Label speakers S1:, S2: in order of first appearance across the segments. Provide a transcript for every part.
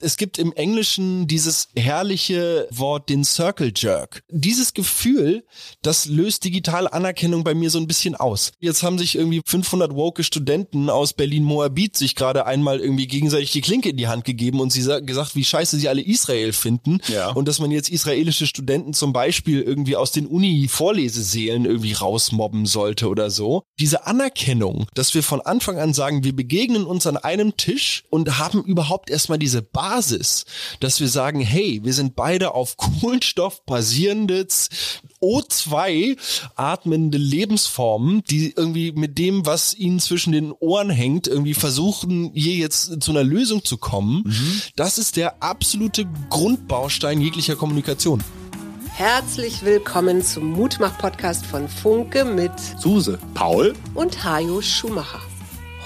S1: Es gibt im Englischen dieses herrliche Wort, den Circle Jerk. Dieses Gefühl, das löst digitale Anerkennung bei mir so ein bisschen aus. Jetzt haben sich irgendwie 500 woke Studenten aus Berlin-Moabit sich gerade einmal irgendwie gegenseitig die Klinke in die Hand gegeben und sie gesagt, wie scheiße sie alle Israel finden. Ja. Und dass man jetzt israelische Studenten zum Beispiel irgendwie aus den Uni-Vorlesesälen irgendwie rausmobben sollte oder so. Diese Anerkennung, dass wir von Anfang an sagen, wir begegnen uns an einem Tisch und haben überhaupt erstmal diese Basis, dass wir sagen, hey, wir sind beide auf Kohlenstoff basierendes O2 atmende Lebensformen, die irgendwie mit dem, was ihnen zwischen den Ohren hängt, irgendwie versuchen, hier jetzt zu einer Lösung zu kommen. Mhm. Das ist der absolute Grundbaustein jeglicher Kommunikation.
S2: Herzlich willkommen zum Mutmach-Podcast von Funke mit
S1: Suse, Paul
S2: und Hajo Schumacher.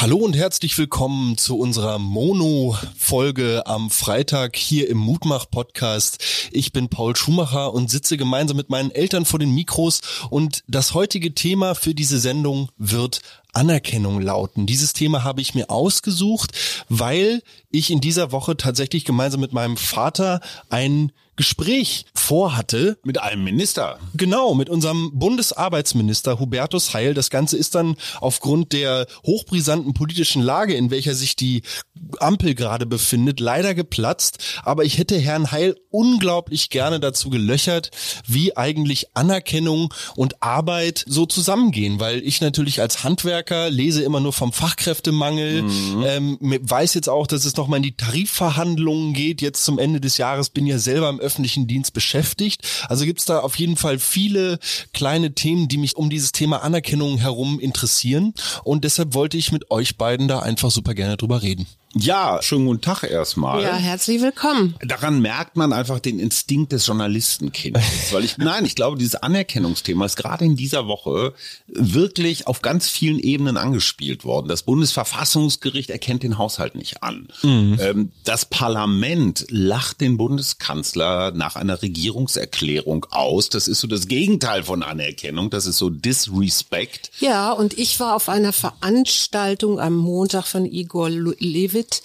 S1: Hallo und herzlich willkommen zu unserer Mono-Folge am Freitag hier im Mutmach-Podcast. Ich bin Paul Schumacher und sitze gemeinsam mit meinen Eltern vor den Mikros und das heutige Thema für diese Sendung wird Anerkennung lauten. Dieses Thema habe ich mir ausgesucht, weil ich in dieser Woche tatsächlich gemeinsam mit meinem Vater ein Gespräch vorhatte.
S3: Mit einem Minister.
S1: Genau, mit unserem Bundesarbeitsminister Hubertus Heil. Das Ganze ist dann aufgrund der hochbrisanten politischen Lage, in welcher sich die Ampel gerade befindet, leider geplatzt. Aber ich hätte Herrn Heil unglaublich gerne dazu gelöchert, wie eigentlich Anerkennung und Arbeit so zusammengehen, weil ich natürlich als Handwerker lese immer nur vom Fachkräftemangel, mhm. ähm, weiß jetzt auch, dass es nochmal in die Tarifverhandlungen geht. Jetzt zum Ende des Jahres bin ja selber im öffentlichen Dienst beschäftigt. Also gibt es da auf jeden Fall viele kleine Themen, die mich um dieses Thema Anerkennung herum interessieren. Und deshalb wollte ich mit euch beiden da einfach super gerne drüber reden.
S3: Ja, schönen guten Tag erstmal.
S2: Ja, herzlich willkommen.
S3: Daran merkt man einfach den Instinkt des Journalistenkindes, weil ich nein, ich glaube, dieses Anerkennungsthema ist gerade in dieser Woche wirklich auf ganz vielen Ebenen angespielt worden. Das Bundesverfassungsgericht erkennt den Haushalt nicht an. Mhm. Ähm, das Parlament lacht den Bundeskanzler nach einer Regierungserklärung aus. Das ist so das Gegenteil von Anerkennung. Das ist so Disrespect.
S2: Ja, und ich war auf einer Veranstaltung am Montag von Igor Levit David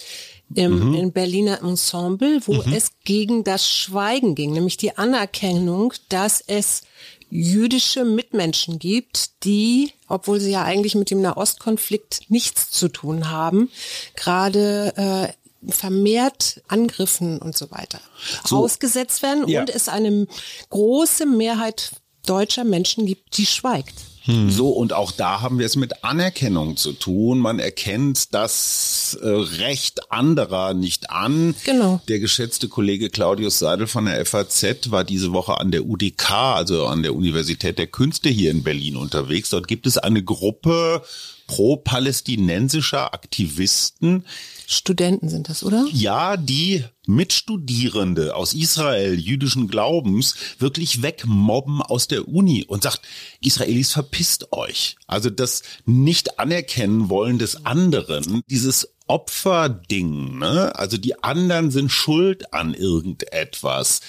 S2: im, mhm. im Berliner Ensemble, wo mhm. es gegen das Schweigen ging, nämlich die Anerkennung, dass es jüdische Mitmenschen gibt, die, obwohl sie ja eigentlich mit dem Nahostkonflikt nichts zu tun haben, gerade äh, vermehrt Angriffen und so weiter so. ausgesetzt werden ja. und es eine große Mehrheit deutscher Menschen gibt, die schweigt.
S3: Hm. So, und auch da haben wir es mit Anerkennung zu tun. Man erkennt das äh, Recht anderer nicht an.
S2: Genau.
S3: Der geschätzte Kollege Claudius Seidel von der FAZ war diese Woche an der UDK, also an der Universität der Künste hier in Berlin unterwegs. Dort gibt es eine Gruppe pro-palästinensischer Aktivisten.
S2: Studenten sind das, oder?
S3: Ja, die Mitstudierende aus Israel jüdischen Glaubens wirklich wegmobben aus der Uni und sagt, Israelis verpisst euch. Also das nicht anerkennen wollen des anderen, dieses Opferding, ne? Also die anderen sind schuld an irgendetwas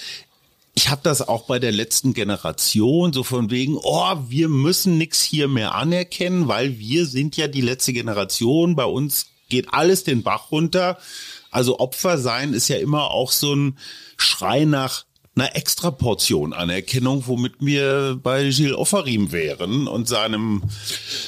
S3: ich habe das auch bei der letzten Generation, so von wegen, oh, wir müssen nix hier mehr anerkennen, weil wir sind ja die letzte Generation, bei uns geht alles den Bach runter. Also Opfer sein ist ja immer auch so ein Schrei nach einer extra Portion Anerkennung, womit wir bei Gilles Offarim wären und seinem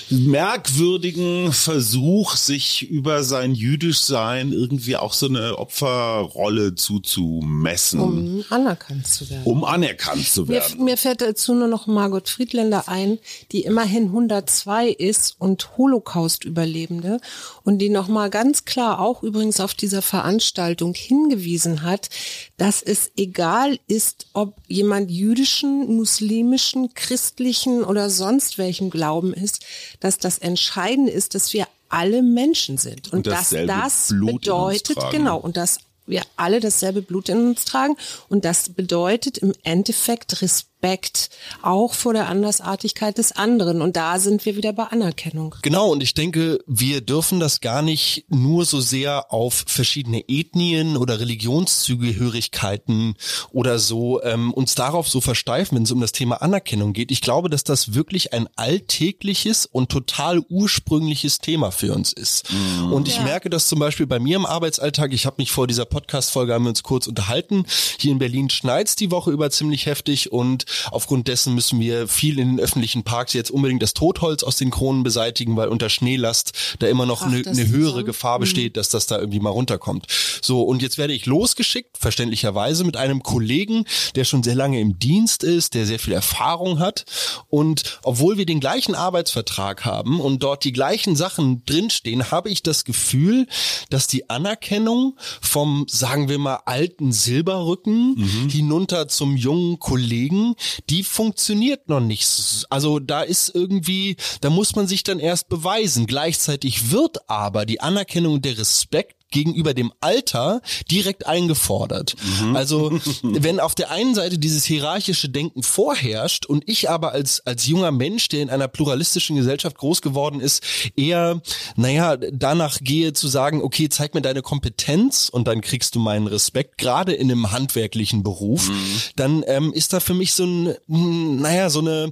S3: merkwürdigen Versuch, sich über sein Jüdischsein irgendwie auch so eine Opferrolle zuzumessen.
S2: Um anerkannt zu werden.
S3: Um anerkannt zu werden.
S2: Mir, mir fällt dazu nur noch Margot Friedländer ein, die immerhin 102 ist und Holocaust-Überlebende und die nochmal ganz klar auch übrigens auf dieser Veranstaltung hingewiesen hat, dass es egal ist, ist, ob jemand jüdischen, muslimischen, christlichen oder sonst welchen Glauben ist, dass das Entscheidende ist, dass wir alle Menschen sind. Und, und dass das Blut bedeutet, genau, und dass wir alle dasselbe Blut in uns tragen. Und das bedeutet im Endeffekt Respekt Respekt, auch vor der Andersartigkeit des anderen. Und da sind wir wieder bei Anerkennung.
S1: Genau, und ich denke, wir dürfen das gar nicht nur so sehr auf verschiedene Ethnien oder Religionszugehörigkeiten oder so ähm, uns darauf so versteifen, wenn es um das Thema Anerkennung geht. Ich glaube, dass das wirklich ein alltägliches und total ursprüngliches Thema für uns ist. Mhm. Und ich ja. merke das zum Beispiel bei mir im Arbeitsalltag. Ich habe mich vor dieser Podcast-Folge haben wir uns kurz unterhalten. Hier in Berlin schneit's die Woche über ziemlich heftig und aufgrund dessen müssen wir viel in den öffentlichen Parks jetzt unbedingt das Totholz aus den Kronen beseitigen, weil unter Schneelast da immer noch eine, eine höhere so? Gefahr besteht, mhm. dass das da irgendwie mal runterkommt. So, und jetzt werde ich losgeschickt, verständlicherweise, mit einem Kollegen, der schon sehr lange im Dienst ist, der sehr viel Erfahrung hat. Und obwohl wir den gleichen Arbeitsvertrag haben und dort die gleichen Sachen drinstehen, habe ich das Gefühl, dass die Anerkennung vom, sagen wir mal, alten Silberrücken mhm. hinunter zum jungen Kollegen, die funktioniert noch nicht. Also da ist irgendwie, da muss man sich dann erst beweisen. Gleichzeitig wird aber die Anerkennung der Respekt gegenüber dem Alter direkt eingefordert. Mhm. Also wenn auf der einen Seite dieses hierarchische Denken vorherrscht und ich aber als, als junger Mensch, der in einer pluralistischen Gesellschaft groß geworden ist, eher, naja, danach gehe zu sagen, okay, zeig mir deine Kompetenz und dann kriegst du meinen Respekt, gerade in einem handwerklichen Beruf, mhm. dann ähm, ist da für mich so ein, naja, so eine,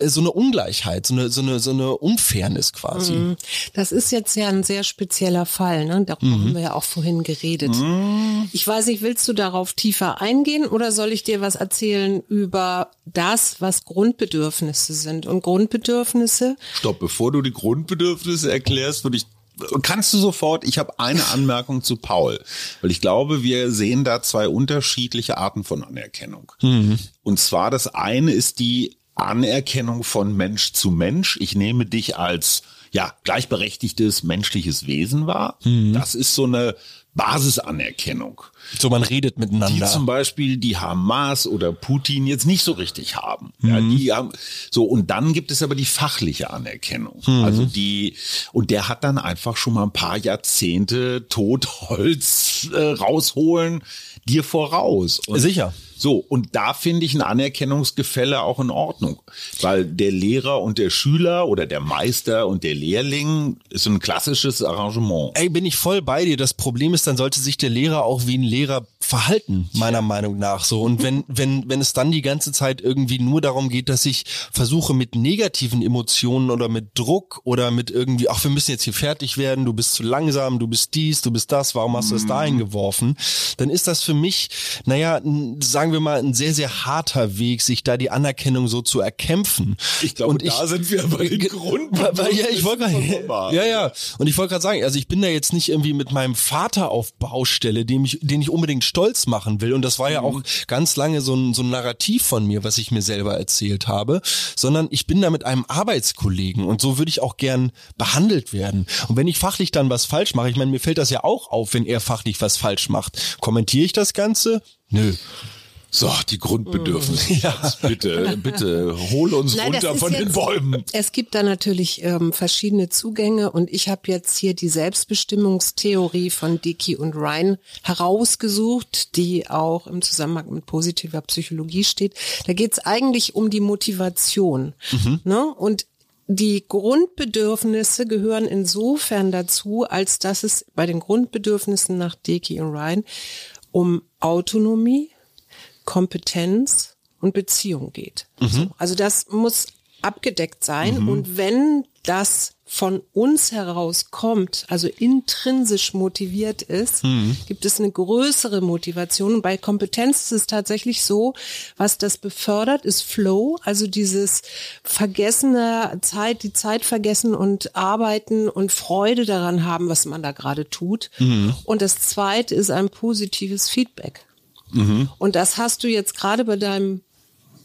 S1: so eine Ungleichheit, so eine, so eine, so eine Unfairness quasi. Mhm.
S2: Das ist jetzt ja ein sehr spezieller Fall, ne? Darum haben wir ja auch vorhin geredet. Mm. Ich weiß nicht, willst du darauf tiefer eingehen oder soll ich dir was erzählen über das, was Grundbedürfnisse sind? Und Grundbedürfnisse?
S3: Stopp, bevor du die Grundbedürfnisse erklärst, würde ich kannst du sofort, ich habe eine Anmerkung zu Paul, weil ich glaube, wir sehen da zwei unterschiedliche Arten von Anerkennung. Mhm. Und zwar das eine ist die Anerkennung von Mensch zu Mensch. Ich nehme dich als ja, gleichberechtigtes menschliches Wesen war. Mhm. Das ist so eine Basisanerkennung.
S1: So man redet miteinander.
S3: Die zum Beispiel die Hamas oder Putin jetzt nicht so richtig haben. Mhm. Ja, die haben so und dann gibt es aber die fachliche Anerkennung. Mhm. Also die und der hat dann einfach schon mal ein paar Jahrzehnte Totholz äh, rausholen dir voraus.
S1: Und Sicher.
S3: So, und da finde ich ein Anerkennungsgefälle auch in Ordnung, weil der Lehrer und der Schüler oder der Meister und der Lehrling ist ein klassisches Arrangement.
S1: Ey, bin ich voll bei dir. Das Problem ist, dann sollte sich der Lehrer auch wie ein Lehrer verhalten, meiner Meinung nach so. Und wenn, wenn, wenn es dann die ganze Zeit irgendwie nur darum geht, dass ich versuche mit negativen Emotionen oder mit Druck oder mit irgendwie, ach, wir müssen jetzt hier fertig werden, du bist zu langsam, du bist dies, du bist das, warum hast du das da mhm. eingeworfen? Dann ist das für mich, naja, sagen wir wir mal, ein sehr, sehr harter Weg, sich da die Anerkennung so zu erkämpfen.
S3: Ich glaube, und da sind wir bei den Grund.
S1: Ja, ich wollte gerade, ja, ja. Und ich wollte gerade sagen, also ich bin da jetzt nicht irgendwie mit meinem Vater auf Baustelle, dem ich, den ich unbedingt stolz machen will. Und das war ja mhm. auch ganz lange so ein, so ein Narrativ von mir, was ich mir selber erzählt habe, sondern ich bin da mit einem Arbeitskollegen und so würde ich auch gern behandelt werden. Und wenn ich fachlich dann was falsch mache, ich meine, mir fällt das ja auch auf, wenn er fachlich was falsch macht. Kommentiere ich das Ganze? Nö.
S3: So, die Grundbedürfnisse. Ja. Bitte, bitte, hol uns Nein, runter von jetzt, den Bäumen.
S2: Es gibt da natürlich ähm, verschiedene Zugänge und ich habe jetzt hier die Selbstbestimmungstheorie von Dickey und Ryan herausgesucht, die auch im Zusammenhang mit positiver Psychologie steht. Da geht es eigentlich um die Motivation. Mhm. Ne? Und die Grundbedürfnisse gehören insofern dazu, als dass es bei den Grundbedürfnissen nach Dickey und Ryan um Autonomie, Kompetenz und Beziehung geht. Mhm. Also das muss abgedeckt sein. Mhm. Und wenn das von uns heraus kommt, also intrinsisch motiviert ist, mhm. gibt es eine größere Motivation. Und bei Kompetenz ist es tatsächlich so, was das befördert, ist Flow, also dieses vergessene Zeit, die Zeit vergessen und arbeiten und Freude daran haben, was man da gerade tut. Mhm. Und das zweite ist ein positives Feedback. Mhm. Und das hast du jetzt gerade bei deinem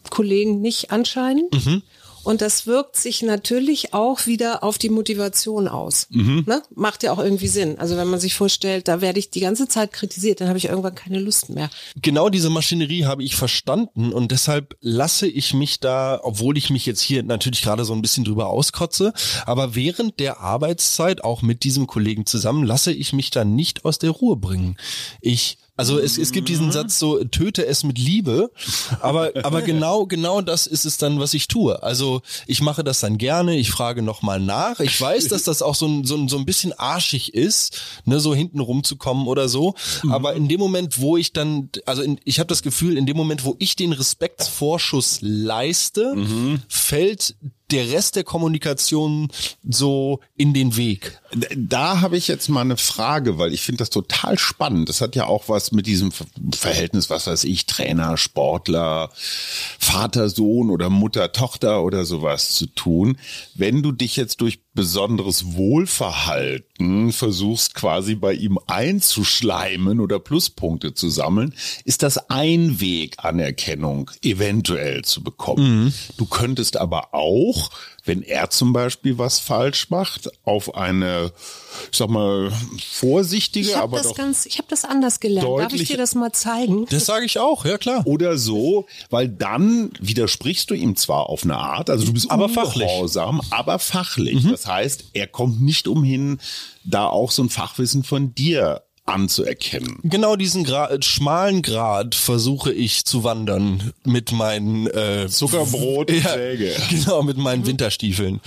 S2: Kollegen nicht anscheinend. Mhm. Und das wirkt sich natürlich auch wieder auf die Motivation aus. Mhm. Ne? Macht ja auch irgendwie Sinn. Also wenn man sich vorstellt, da werde ich die ganze Zeit kritisiert, dann habe ich irgendwann keine Lust mehr.
S1: Genau diese Maschinerie habe ich verstanden und deshalb lasse ich mich da, obwohl ich mich jetzt hier natürlich gerade so ein bisschen drüber auskotze, aber während der Arbeitszeit auch mit diesem Kollegen zusammen lasse ich mich da nicht aus der Ruhe bringen. Ich Also es, es gibt diesen Satz so, töte es mit Liebe, aber, aber genau, genau das ist es dann, was ich tue. Also ich mache das dann gerne, ich frage nochmal nach. Ich weiß, dass das auch so ein, so ein, so ein bisschen arschig ist, ne, so hinten rumzukommen oder so. Aber in dem Moment, wo ich dann, also in, ich habe das Gefühl, in dem Moment, wo ich den Respektsvorschuss leiste, fällt der Rest der Kommunikation so in den Weg.
S3: Da habe ich jetzt mal eine Frage, weil ich finde das total spannend. Das hat ja auch was mit diesem Ver- Verhältnis, was weiß ich, Trainer, Sportler, Vater, Sohn oder Mutter, Tochter oder sowas zu tun. Wenn du dich jetzt durch besonderes Wohlverhalten versuchst quasi bei ihm einzuschleimen oder Pluspunkte zu sammeln, ist das ein Weg, Anerkennung eventuell zu bekommen. Du könntest aber auch, wenn er zum Beispiel was falsch macht, auf eine, ich sag mal, vorsichtige,
S2: Ich habe
S3: aber
S2: das
S3: doch
S2: ganz, ich habe das anders gelernt. Darf ich dir das mal zeigen?
S1: Das sage ich auch, ja klar.
S3: oder so, weil dann widersprichst du ihm zwar auf eine Art, also du bist
S1: Aber fachlich.
S3: ungehorsam, aber fachlich. Das heißt, er kommt nicht umhin, da auch so ein Fachwissen von dir anzuerkennen.
S1: Genau diesen Gra schmalen Grad versuche ich zu wandern mit meinen äh,
S3: Zuckerbrot und
S1: ja,
S3: Säge.
S1: Genau, mit meinen Winterstiefeln.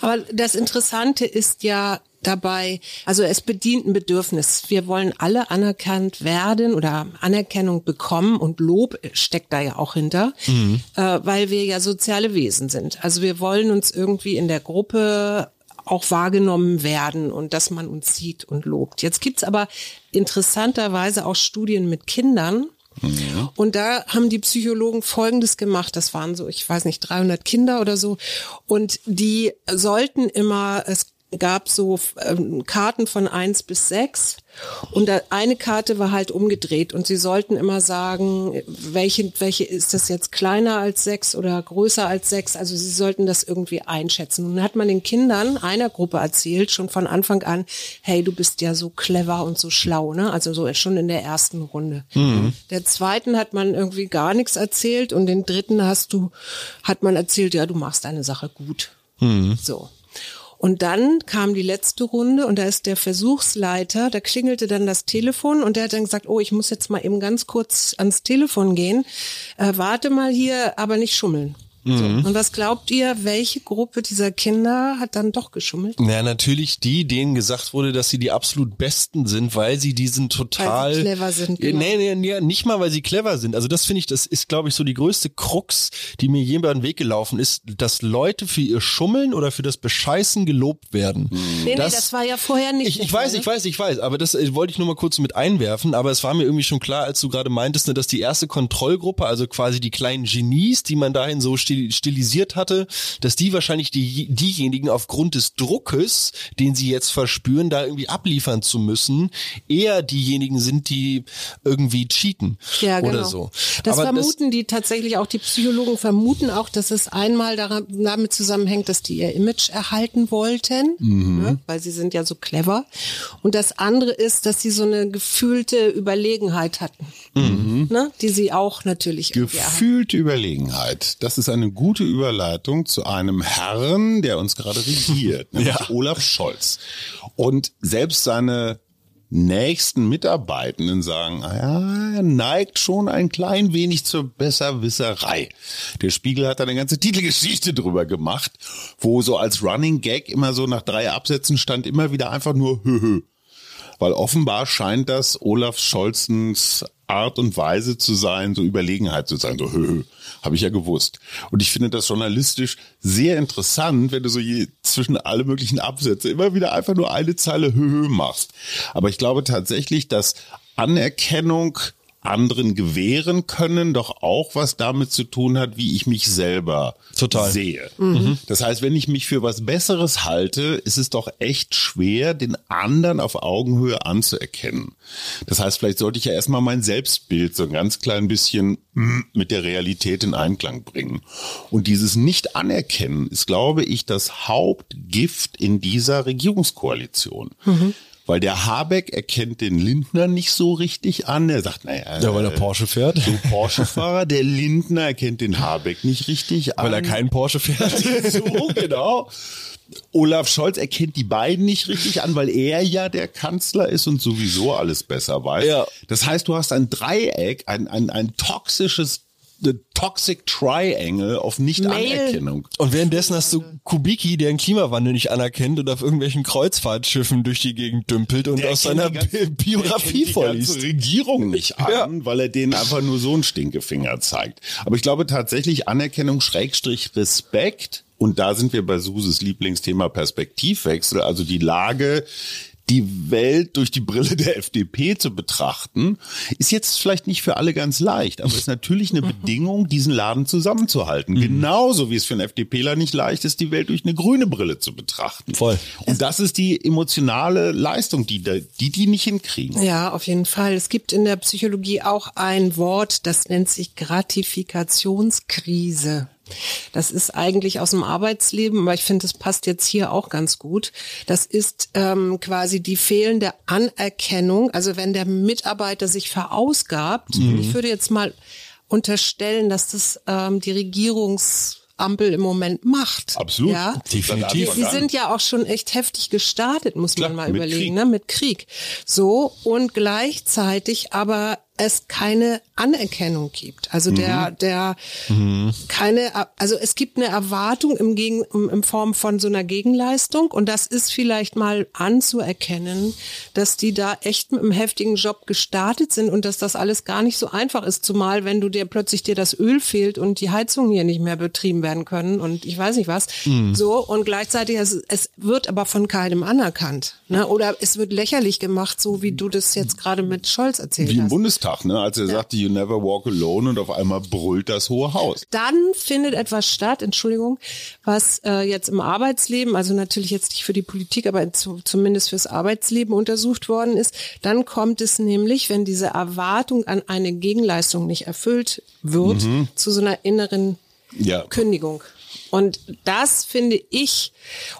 S2: Aber das Interessante ist ja dabei, also es bedient ein Bedürfnis. Wir wollen alle anerkannt werden oder Anerkennung bekommen und Lob steckt da ja auch hinter, äh, weil wir ja soziale Wesen sind. Also wir wollen uns irgendwie in der Gruppe auch wahrgenommen werden und dass man uns sieht und lobt. Jetzt gibt's aber interessanterweise auch Studien mit Kindern, und da haben die Psychologen Folgendes gemacht. Das waren so, ich weiß nicht, 300 Kinder oder so. Und die sollten immer, es gab so ähm, Karten von eins bis sechs und eine Karte war halt umgedreht und sie sollten immer sagen, welche, welche ist das jetzt kleiner als sechs oder größer als sechs? Also sie sollten das irgendwie einschätzen. Und dann hat man den Kindern einer Gruppe erzählt, schon von Anfang an, hey, du bist ja so clever und so schlau, ne? Also so schon in der ersten Runde. Der zweiten hat man irgendwie gar nichts erzählt und den dritten hast du, hat man erzählt, ja, du machst deine Sache gut. So. Und dann kam die letzte Runde und da ist der Versuchsleiter, da klingelte dann das Telefon und der hat dann gesagt, oh, ich muss jetzt mal eben ganz kurz ans Telefon gehen. Äh, warte mal hier, aber nicht schummeln. So. Und was glaubt ihr, welche Gruppe dieser Kinder hat dann doch geschummelt?
S1: Ja, natürlich die, denen gesagt wurde, dass sie die absolut Besten sind, weil sie diesen total
S2: Weil sie clever sind, genau.
S1: Nee, nee, nee, nicht mal, weil sie clever sind. Also das finde ich, das ist, glaube ich, so die größte Krux, die mir je über den Weg gelaufen ist, dass Leute für ihr Schummeln oder für das Bescheißen gelobt werden.
S2: Nee, nee, das war ja vorher nicht.
S1: Ich, ich weiß,
S2: Fall, ne?
S1: ich weiß, ich weiß, aber das äh, wollte ich nur mal kurz mit einwerfen, aber es war mir irgendwie schon klar, als du gerade meintest, ne, dass die erste Kontrollgruppe, also quasi die kleinen Genies, die man dahin so stil stilisiert hatte, dass die wahrscheinlich die, diejenigen aufgrund des Druckes, den sie jetzt verspüren, da irgendwie abliefern zu müssen, eher diejenigen sind, die irgendwie cheaten
S2: Ja, genau.
S1: oder so.
S2: Das
S1: aber
S2: vermuten die tatsächlich auch, die Psychologen vermuten auch, dass es einmal daran, damit zusammenhängt, dass die ihr Image erhalten wollten,
S1: Mhm.
S2: ne, weil sie sind ja so clever. Und das andere ist, dass sie so eine gefühlte Überlegenheit hatten,
S1: Mhm.
S2: ne, die sie auch natürlich.
S3: Gefühlte Überlegenheit. Das ist eine gute Überleitung zu einem Herrn, der uns gerade regiert, nämlich
S1: Ja.
S3: Olaf Scholz. Und selbst seine nächsten Mitarbeitenden sagen, ah ja, er neigt schon ein klein wenig zur Besserwisserei. Der Spiegel hat da eine ganze Titelgeschichte drüber gemacht, wo so als Running Gag immer so nach drei Absätzen stand immer wieder einfach nur Höhö. Weil offenbar scheint das Olaf Scholzens Art und Weise zu sein, so Überlegenheit zu sein, so höhö, habe ich ja gewusst. Und ich finde das journalistisch sehr interessant, wenn du so je, zwischen alle möglichen Absätze immer wieder einfach nur eine Zeile höhö machst. Aber ich glaube tatsächlich, dass Anerkennung anderen gewähren können, doch auch was damit zu tun hat, wie ich mich selber
S1: Total.
S3: sehe. Das heißt, wenn ich mich für was Besseres halte, ist es doch echt schwer, den anderen auf Augenhöhe anzuerkennen. Das heißt, vielleicht sollte ich ja erstmal mein Selbstbild so ein ganz klein bisschen mm, mit der Realität in Einklang bringen. Und dieses Nicht-Anerkennen ist, glaube ich, das Hauptgift in dieser Regierungskoalition. Weil der Habeck erkennt den Lindner nicht so richtig an. Er sagt, naja,
S1: ja, weil er Porsche fährt.
S3: so Porsche-Fahrer. Der Lindner erkennt den Habeck nicht richtig an.
S1: Weil er keinen Porsche fährt.
S3: so, genau. Olaf Scholz erkennt die beiden nicht richtig an, weil er ja der Kanzler ist und sowieso alles besser weiß.
S1: Ja.
S3: Das heißt, du hast ein Dreieck, ein, ein, ein toxisches Toxic Triangle auf Nicht-Anerkennung.
S1: Und währenddessen hast du Kubicki, der den Klimawandel nicht anerkennt und auf irgendwelchen Kreuzfahrtschiffen durch die Gegend dümpelt und
S3: Der
S1: aus seiner
S3: die ganze-
S1: Bi- Biografie
S3: der kennt
S1: vorliest.
S3: Die ganze Regierung nicht an,
S1: Ja.
S3: weil er denen einfach nur so einen Stinkefinger zeigt. Aber ich glaube tatsächlich Anerkennung Schrägstrich Respekt. Und da sind wir bei Suses Lieblingsthema Perspektivwechsel, also die Lage, die Welt durch die Brille der FDP zu betrachten, ist jetzt vielleicht nicht für alle ganz leicht, aber ist natürlich eine Bedingung, diesen Laden zusammenzuhalten. Genauso wie es für einen FDPler nicht leicht ist, die Welt durch eine grüne Brille zu betrachten.
S1: Voll.
S3: Und das ist die emotionale Leistung, die da- die, die nicht hinkriegen.
S2: Ja, auf jeden Fall. Es gibt in der Psychologie auch ein Wort, das nennt sich Gratifikationskrise. Das ist eigentlich aus dem Arbeitsleben, aber ich finde, das passt jetzt hier auch ganz gut. Das ist ähm, quasi die fehlende Anerkennung. Also wenn der Mitarbeiter sich verausgabt, und ich würde jetzt mal unterstellen, dass das ähm, die Regierungsampel im Moment macht.
S3: Absolut.
S2: Ja?
S1: Definitiv.
S2: Die, die sind ja auch schon echt heftig gestartet, muss
S3: Klar,
S2: man mal überlegen,
S3: Krieg.
S2: ne? mit Krieg. So und gleichzeitig aber es keine Anerkennung gibt. Also der, der keine, also es gibt eine Erwartung im Gegen, im, in Form von so einer Gegenleistung und das ist vielleicht mal anzuerkennen, dass die da echt mit einem heftigen Job gestartet sind und dass das alles gar nicht so einfach ist, zumal wenn du dir plötzlich dir das Öl fehlt und die Heizungen hier nicht mehr betrieben werden können und ich weiß nicht was. So und gleichzeitig es, es wird aber von keinem anerkannt, ne? Oder es wird lächerlich gemacht, so wie du das jetzt gerade mit Scholz erzählt hast.
S3: Bundestag, ne? als er sagte, you never walk alone und auf einmal brüllt das Hohe Haus.
S2: dann findet etwas statt, Entschuldigung, was äh, jetzt im Arbeitsleben, also natürlich jetzt nicht für die Politik, aber zu, zumindest fürs Arbeitsleben untersucht worden ist. Dann kommt es nämlich, wenn diese Erwartung an eine Gegenleistung nicht erfüllt wird, zu so einer inneren
S3: Ja.
S2: Kündigung. Und das finde ich,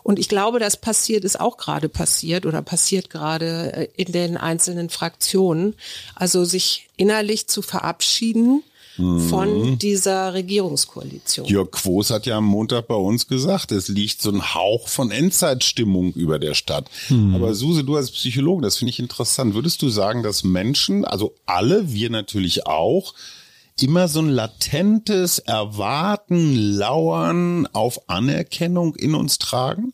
S2: und ich glaube, das passiert, ist auch gerade passiert oder passiert gerade äh, in den einzelnen Fraktionen. Also sich innerlich zu verabschieden von dieser Regierungskoalition.
S3: Jörg Quos hat ja am Montag bei uns gesagt, es liegt so ein Hauch von Endzeitstimmung über der Stadt. Aber Suse, du als Psychologe, das finde ich interessant. Würdest du sagen, dass Menschen, also alle, wir natürlich auch, immer so ein latentes Erwarten, Lauern auf Anerkennung in uns tragen?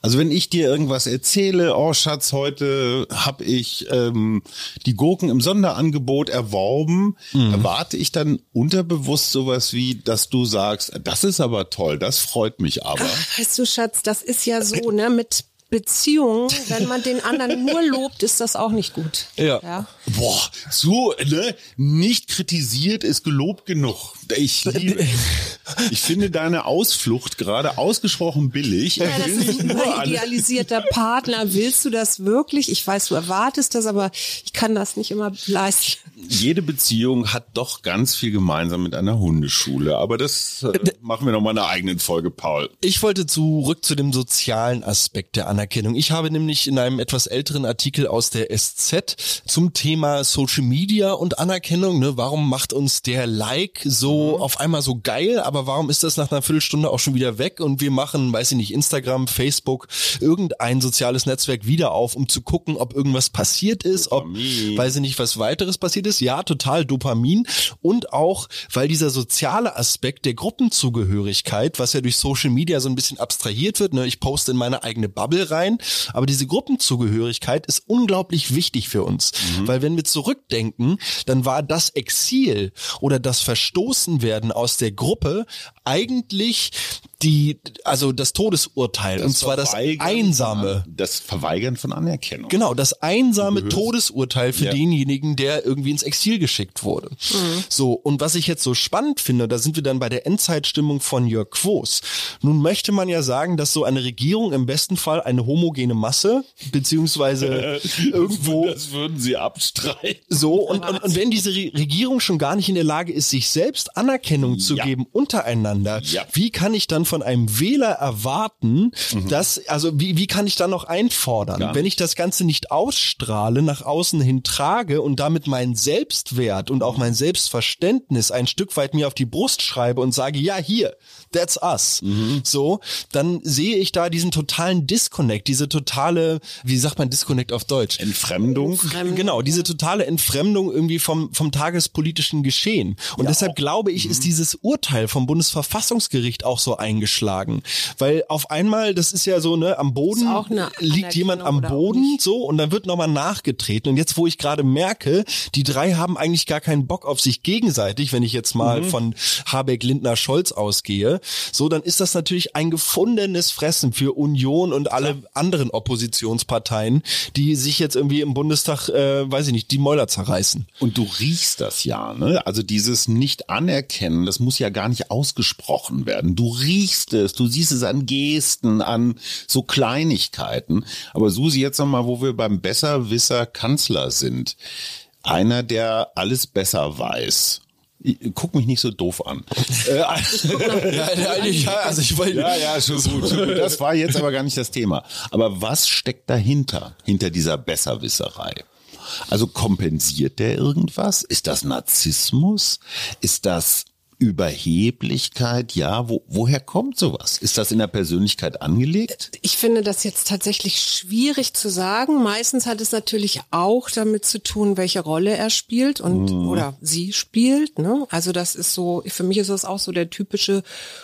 S3: Also wenn ich dir irgendwas erzähle, oh Schatz, heute habe ich ähm, die Gurken im Sonderangebot erworben, erwarte ich dann unterbewusst sowas wie, dass du sagst, das ist aber toll, das freut mich aber.
S2: Weißt du, Schatz, das ist ja so, ne, mit Beziehungen, wenn man den anderen nur lobt, ist das auch nicht gut.
S1: Ja.
S2: ja?
S3: Boah, so, ne? Nicht kritisiert ist gelobt genug. Ich liebe, ich finde deine Ausflucht gerade ausgesprochen billig.
S2: Ja,
S3: Ich
S2: das
S3: will
S2: ist
S3: nur an,
S2: idealisierter Partner. Willst du das wirklich? Ich weiß, du erwartest das, aber ich kann das nicht immer leisten.
S3: jede Beziehung hat doch ganz viel gemeinsam mit einer Hundeschule. Aber das äh, machen wir noch mal in einer eigenen Folge, Paul.
S1: Ich wollte zurück zu dem sozialen Aspekt der Anerkennung. Ich habe nämlich in einem etwas älteren Artikel aus der SZ zum Thema Social Media und Anerkennung, ne, warum macht uns der Like so auf einmal so geil, aber warum ist das nach einer Viertelstunde auch schon wieder weg? Und wir machen, weiß ich nicht, Instagram, Facebook, irgendein soziales Netzwerk wieder auf, um zu gucken, ob irgendwas passiert ist, ob,
S3: Dopamin.
S1: weiß ich nicht, was weiteres passiert ist. Ja, total Dopamin. Und auch, weil dieser soziale Aspekt der Gruppenzugehörigkeit, was ja durch Social Media so ein bisschen abstrahiert wird, ne, ich poste in meine eigene Bubble rein, aber diese Gruppenzugehörigkeit ist unglaublich wichtig für uns, weil wenn wir zurückdenken, dann war das Exil oder das Verstoßenwerden aus der Gruppe eigentlich die, also das Todesurteil und zwar das
S3: Verweigern
S1: einsame.
S3: Von, das Verweigern von Anerkennung.
S1: Genau, das einsame Todesurteil für
S3: Ja.
S1: denjenigen, der irgendwie ins Exil geschickt wurde. So, und was ich jetzt so spannend finde, da sind wir dann bei der Endzeitstimmung von Jörg Quos. Nun möchte man ja sagen, dass so eine Regierung im besten Fall eine homogene Masse, beziehungsweise irgendwo
S3: Das würden sie abstreiten.
S1: so, und, und, und wenn diese Re Regierung schon gar nicht in der Lage ist, sich selbst Anerkennung zu
S3: Ja.
S1: geben untereinander,
S3: Ja.
S1: wie kann ich dann von einem Wähler erwarten,
S3: Mhm.
S1: dass, also wie, wie kann ich da noch einfordern?
S3: Gar
S1: Wenn ich das Ganze nicht ausstrahle, nach außen hin trage und damit meinen Selbstwert und auch mein Selbstverständnis ein Stück weit mir auf die Brust schreibe und sage, ja, hier, that's us.
S3: Mhm.
S1: So, dann sehe ich da diesen totalen Disconnect, diese totale, wie sagt man Disconnect auf Deutsch?
S3: Entfremdung.
S1: Genau, diese totale Entfremdung irgendwie vom, vom tagespolitischen Geschehen. Und deshalb glaube ich,
S3: Mhm.
S1: ist dieses Urteil vom Bundesverfassungsgericht auch so eingeschlagen. Weil auf einmal, das ist ja so, ne, am Boden
S2: Ist auch eine
S1: liegt jemand am Boden so und dann wird nochmal nachgetreten. Und jetzt, wo ich gerade merke, die drei haben eigentlich gar keinen Bock auf sich gegenseitig, wenn ich jetzt mal
S3: Mhm.
S1: von Habeck, Lindner, Scholz ausgehe, so, dann ist das natürlich ein gefundenes Fressen für Union und alle anderen Oppositionsparteien, die sich jetzt irgendwie im Bundestag, äh, weiß ich nicht, die Mäuler zerreißen.
S3: Und du riechst das ja, ne? Also dieses Nicht-Anerkennen, das muss ja gar nicht ausgesprochen werden. Du riechst es, du siehst es an Gesten, an so Kleinigkeiten. Aber Susi, jetzt nochmal, wo wir beim Besserwisser Kanzler sind. Einer, der alles besser weiß. Ich- Guck mich nicht so doof an.
S1: Ja, ja, ja, also ich wollte,
S3: Ja, ja, schon gut, schon gut. Das war jetzt aber gar nicht das Thema. Aber was steckt dahinter, hinter dieser Besserwisserei? Also kompensiert der irgendwas? Ist das Narzissmus? Ist das Überheblichkeit? Ja, wo, woher kommt sowas? Ist das in der Persönlichkeit angelegt?
S2: Ich finde das jetzt tatsächlich schwierig zu sagen. Meistens hat es natürlich auch damit zu tun, welche Rolle er spielt und oder sie spielt. Ne? Also das ist so, für mich ist das auch so der typische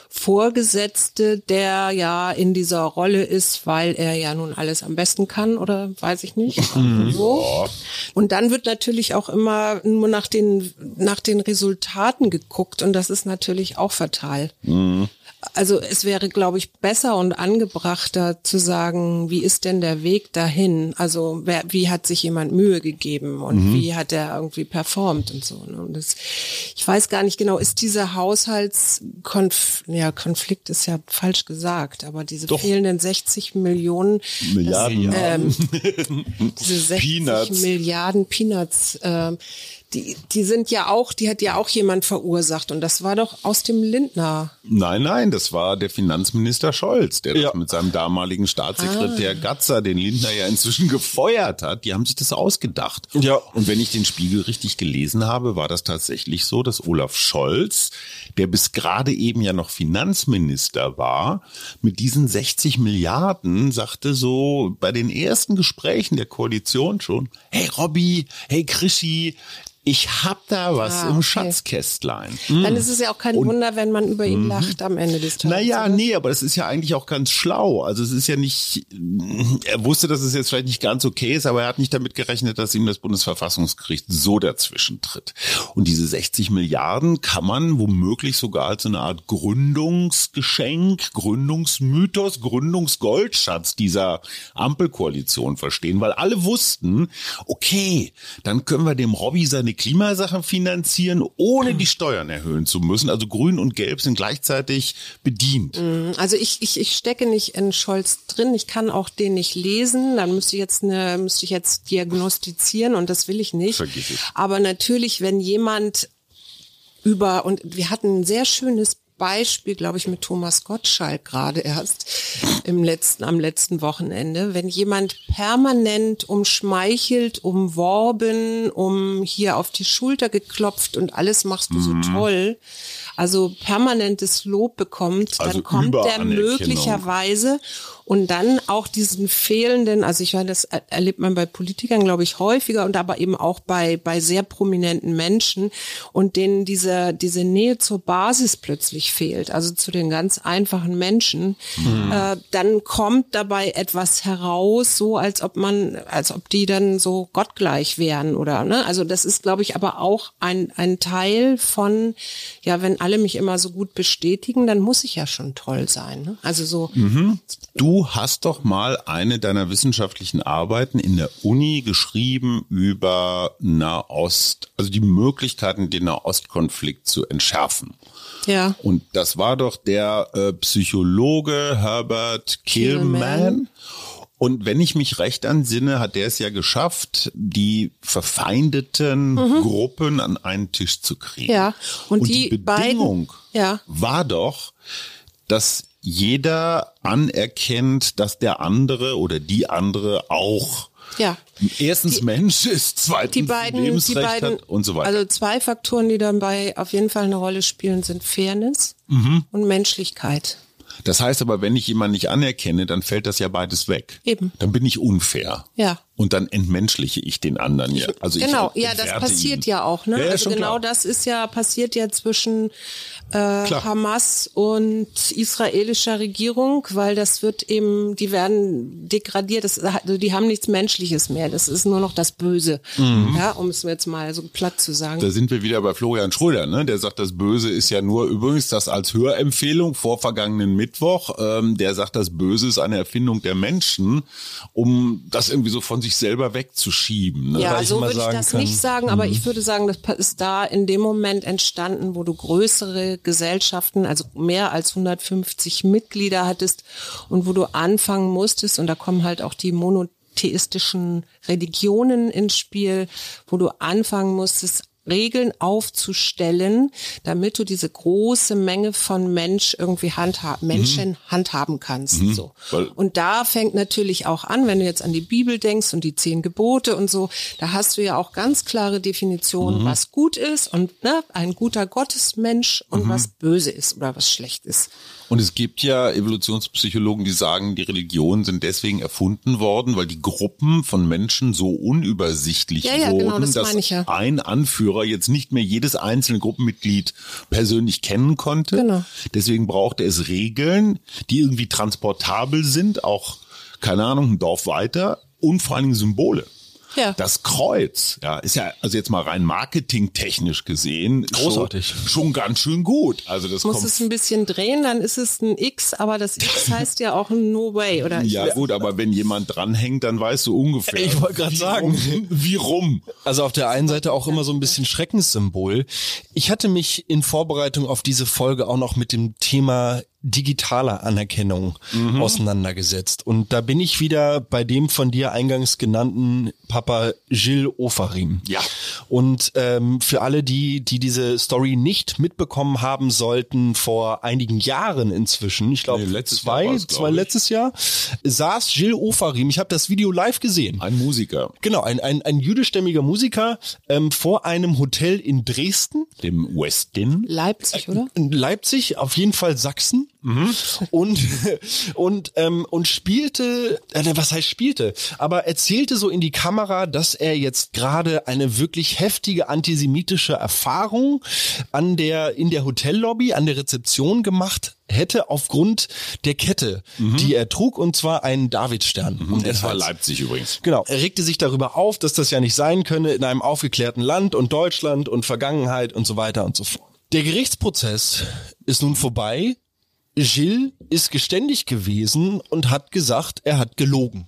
S2: Vorgesetzte, der ja in dieser Rolle ist, weil er ja nun alles am besten kann oder weiß ich nicht. So. Und dann wird natürlich auch immer nur nach den nach den Resultaten geguckt und das ist natürlich auch fatal. Also es wäre, glaube ich, besser und angebrachter zu sagen, wie ist denn der Weg dahin? Also wer, wie hat sich jemand Mühe gegeben und wie hat er irgendwie performt und so. Ne? Und das, ich weiß gar nicht genau, ist dieser Haushaltskonflikt, ja, Konflikt ist ja falsch gesagt, aber diese fehlenden 60 Millionen,
S3: Milliarden.
S2: ähm, diese 60
S3: Peanuts.
S2: Milliarden Peanuts, ähm, die, die sind ja auch, die hat ja auch jemand verursacht und das war doch aus dem Lindner.
S3: Nein, nein, das war der Finanzminister Scholz, der
S1: Ja.
S3: das mit seinem damaligen Staatssekretär Gatzer, den Lindner ja inzwischen gefeuert hat. Die haben sich das ausgedacht.
S1: Ja.
S3: Und wenn ich den Spiegel richtig gelesen habe, war das tatsächlich so, dass Olaf Scholz, der bis gerade eben ja noch Finanzminister war, mit diesen 60 Milliarden sagte so bei den ersten Gesprächen der Koalition schon, hey Robby, hey Krischi, ich hab da was
S2: Ah,
S3: im
S2: okay.
S3: Schatzkästlein.
S2: Dann ist es ja auch kein Wunder, wenn man über ihn lacht am Ende des Tages.
S3: Naja,
S2: oder?
S3: nee, aber das ist ja eigentlich auch ganz schlau. Also es ist ja nicht, er wusste, dass es jetzt vielleicht nicht ganz okay ist, aber er hat nicht damit gerechnet, dass ihm das Bundesverfassungsgericht so dazwischen tritt. Und diese 60 Milliarden kann man womöglich sogar als eine Art Gründungsgeschenk, Gründungsmythos, Gründungsgoldschatz dieser Ampelkoalition verstehen, weil alle wussten, okay, dann können wir dem Robby seine Klimasachen finanzieren, ohne die Steuern erhöhen zu müssen. Also Grün und Gelb sind gleichzeitig bedient.
S2: Also ich, ich, ich stecke nicht in Scholz drin. Ich kann auch den nicht lesen. Dann müsste ich jetzt eine, müsste ich jetzt diagnostizieren und das will ich nicht.
S3: Vergiss es.
S2: Aber natürlich, wenn jemand über, und wir hatten ein sehr schönes Beispiel, glaube ich, mit Thomas Gottschalk gerade erst im letzten, am letzten Wochenende. Wenn jemand permanent umschmeichelt, umworben, um hier auf die Schulter geklopft und alles machst du so toll, also permanentes Lob bekommt,
S3: Also
S2: dann kommt der möglicherweise und dann auch diesen fehlenden, also ich meine, das er- erlebt man bei Politikern, glaube ich, häufiger und aber eben auch bei, bei sehr prominenten Menschen und denen diese, diese Nähe zur Basis plötzlich fehlt, also zu den ganz einfachen Menschen, äh, dann kommt dabei etwas heraus, so als ob man, als ob die dann so gottgleich wären oder, ne? Also das ist, glaube ich, aber auch ein, ein Teil von, ja, wenn alle mich immer so gut bestätigen, dann muss ich ja schon toll sein, ne? Also so,
S3: Du hast doch mal eine deiner wissenschaftlichen Arbeiten in der Uni geschrieben über Nahost, also die Möglichkeiten, den Nahostkonflikt zu entschärfen.
S2: ja.
S3: Und das war doch der äh, Psychologe Herbert Killman.
S2: Killman.
S3: Und wenn ich mich recht ansinne, hat der es ja geschafft, die verfeindeten Gruppen an einen Tisch zu kriegen.
S2: Mhm. Ja, und
S3: die,
S2: die
S3: Bedingung
S2: beiden- ja.
S3: war doch, dass jeder anerkennt, dass der andere oder die andere auch
S2: ja.
S3: erstens
S2: die,
S3: Mensch ist, zweitens
S2: die beiden,
S3: Lebensrecht
S2: die beiden,
S3: hat und so weiter.
S2: Also zwei Faktoren, die dabei auf jeden Fall eine Rolle spielen, sind Fairness
S3: Mhm.
S2: und Menschlichkeit.
S3: Das heißt aber, wenn ich jemanden nicht anerkenne, dann fällt das ja beides weg.
S2: Eben.
S3: Dann bin ich unfair.
S2: Ja.
S3: Und dann entmenschliche ich den anderen ja. Also
S2: genau, ja, das passiert
S3: ihn.
S2: ja auch, ne?
S3: Ja, ja,
S2: also genau
S3: klar.
S2: das ist ja passiert ja zwischen äh,
S3: Klar.
S2: Hamas und israelischer Regierung, weil das wird eben, die werden degradiert, das, also die haben nichts Menschliches mehr, das ist nur noch das Böse,
S3: Mhm.
S2: ja, um es jetzt mal so platt zu sagen.
S3: Da sind wir wieder bei Florian Schröder, ne? Der sagt, das Böse ist ja nur übrigens das als Hörempfehlung vor vergangenen Mittwoch. Ähm, der sagt, das Böse ist eine Erfindung der Menschen, um das irgendwie so von sich selber wegzuschieben. Ne?
S2: Ja,
S1: weil
S2: so würde ich das
S1: kann,
S2: nicht sagen, aber ich würde sagen, das ist da in dem Moment entstanden, wo du größere Gesellschaften, also mehr als 150 Mitglieder hattest und wo du anfangen musstest, und da kommen halt auch die monotheistischen Religionen ins Spiel, wo du anfangen musstest, Regeln aufzustellen, damit du diese große Menge von Mensch irgendwie handha Menschen handhaben kannst. So.
S3: Weil-
S2: Und da fängt natürlich auch an, wenn du jetzt an die Bibel denkst und die zehn Gebote und so, da hast du ja auch ganz klare Definitionen, was gut ist und ne, ein guter Gottesmensch und was böse ist oder was schlecht ist.
S3: Und es gibt ja Evolutionspsychologen, die sagen, die Religionen sind deswegen erfunden worden, weil die Gruppen von Menschen so unübersichtlich
S2: Ja, ja,
S3: wurden,
S2: genau, das
S3: dass
S2: ja.
S3: ein Anführer jetzt nicht mehr jedes einzelne Gruppenmitglied persönlich kennen konnte.
S2: Genau.
S3: Deswegen brauchte es Regeln, die irgendwie transportabel sind, auch, keine Ahnung, ein Dorf weiter und vor allen Dingen Symbole.
S2: Ja.
S3: Das Kreuz, ja, ist ja, also jetzt mal rein marketingtechnisch gesehen,
S1: Großartig.
S3: Schon, schon ganz schön gut. Also das
S2: Muss
S3: kommt
S2: es ein bisschen drehen, dann ist es ein X, aber das X heißt ja auch ein No Way oder ich
S3: Ja
S2: weiß
S3: gut, aber wenn jemand dranhängt, dann weißt du ungefähr.
S1: Ich wollte gerade sagen.
S3: rum- Wie rum?
S1: Also auf der einen Seite auch immer so ein bisschen Schreckenssymbol. Ich hatte mich in Vorbereitung auf diese Folge auch noch mit dem Thema digitaler Anerkennung auseinandergesetzt. Und da bin ich wieder bei dem von dir eingangs genannten Papa Gilles Ofarim.
S3: Ja.
S1: Und ähm, für alle, die, die diese Story nicht mitbekommen haben sollten, vor einigen Jahren inzwischen, ich glaube
S3: Nee, letztes Jahr
S1: zwei,
S3: war's, glaub
S1: zwei
S3: ich.
S1: letztes Jahr, saß Gilles Ofarim, ich habe das Video live gesehen.
S3: Ein Musiker,
S1: Genau, ein, ein, ein jüdischstämmiger Musiker ähm, vor einem Hotel in Dresden,
S3: dem Westin.
S2: Leipzig, oder?
S1: in Leipzig, auf jeden Fall Sachsen und und ähm, und spielte, äh, was heißt spielte, aber erzählte so in die Kamera, dass er jetzt gerade eine wirklich heftige antisemitische Erfahrung an der in der Hotellobby, an der Rezeption gemacht hätte aufgrund der Kette, die er trug und zwar einen Davidstern. um den
S3: Das war. Leipzig übrigens.
S1: Genau. Er regte sich darüber auf, dass das ja nicht sein könne in einem aufgeklärten Land und Deutschland und Vergangenheit und so weiter und so fort. Der Gerichtsprozess ist nun vorbei. Gilles ist geständig gewesen und hat gesagt, er hat gelogen.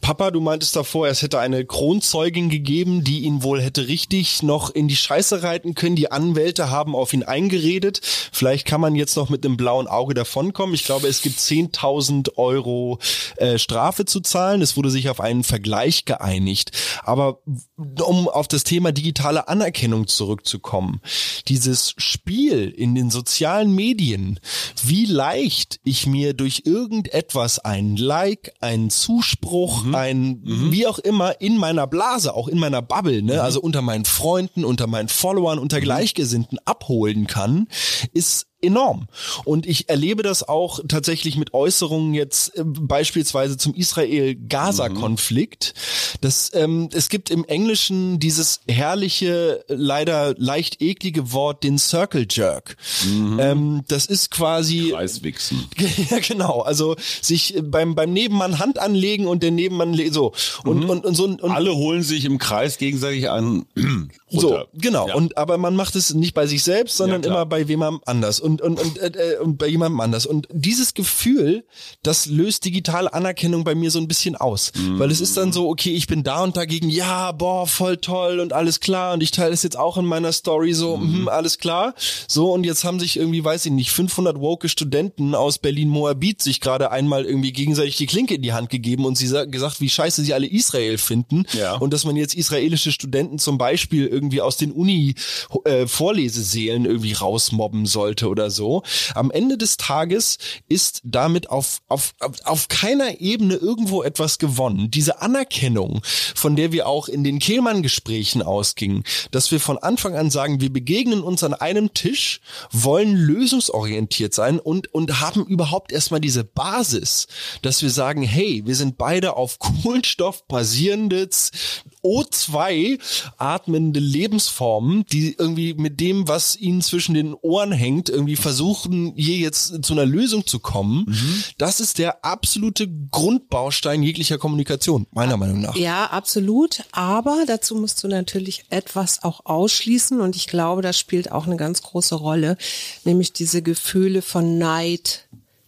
S1: Papa, du meintest davor, es hätte eine Kronzeugin gegeben, die ihn wohl hätte richtig noch in die Scheiße reiten können. Die Anwälte haben auf ihn eingeredet. Vielleicht kann man jetzt noch mit einem blauen Auge davonkommen. Ich glaube, es gibt 10.000 Euro äh, Strafe zu zahlen. Es wurde sich auf einen Vergleich geeinigt. Aber um auf das Thema digitale Anerkennung zurückzukommen, dieses Spiel in den sozialen Medien, wie leicht ich mir durch irgendetwas ein Like, einen Zuspruch, ein wie auch immer in meiner Blase, auch in meiner Bubble, ne, also unter meinen Freunden, unter meinen Followern, unter Gleichgesinnten abholen kann, ist enorm. Und ich erlebe das auch tatsächlich mit Äußerungen jetzt äh, beispielsweise zum Israel-Gaza-Konflikt. Das, ähm, es gibt im Englischen dieses herrliche, leider leicht eklige Wort, den Circle Jerk. Ähm, das ist quasi
S3: Preiswichsen.
S1: ja, genau. Also sich beim, beim Nebenmann Hand anlegen und der Nebenmann so. Und, und, und so und
S3: Alle holen sich im Kreis gegenseitig an.
S1: so, genau.
S3: Ja.
S1: Und aber man macht es nicht bei sich selbst, sondern
S3: Ja,
S1: immer bei jemandem anders und und und, äh, äh, und bei jemandem anders. Und dieses Gefühl, das löst digitale Anerkennung bei mir so ein bisschen aus, weil es ist dann so, okay, ich bin da und dagegen, ja, boah, voll toll und alles klar und ich teile es jetzt auch in meiner Story so, mhm. alles klar. So und jetzt haben sich irgendwie, weiß ich nicht, 500 woke Studenten aus Berlin Moabit sich gerade einmal irgendwie gegenseitig die Klinke in die Hand gegeben und sie sa- gesagt, wie scheiße sie alle Israel finden
S3: Ja.
S1: und dass man jetzt israelische Studenten zum Beispiel irgendwie aus den Uni-Vorlesesälen irgendwie rausmobben sollte oder oder so. Am Ende des Tages ist damit auf, auf, auf keiner Ebene irgendwo etwas gewonnen. Diese Anerkennung, von der wir auch in den Kehlmann-Gesprächen ausgingen, dass wir von Anfang an sagen, wir begegnen uns an einem Tisch, wollen lösungsorientiert sein und, und haben überhaupt erstmal diese Basis, dass wir sagen, hey, wir sind beide auf Kohlenstoff basierendes O2 atmende Lebensformen, die irgendwie mit dem, was ihnen zwischen den Ohren hängt, irgendwie versuchen, hier jetzt zu einer Lösung zu kommen. Mhm. Das ist der absolute Grundbaustein jeglicher Kommunikation, meiner Meinung nach.
S2: Ja, absolut. Aber dazu musst du natürlich etwas auch ausschließen und ich glaube, das spielt auch eine ganz große Rolle, nämlich diese Gefühle von Neid,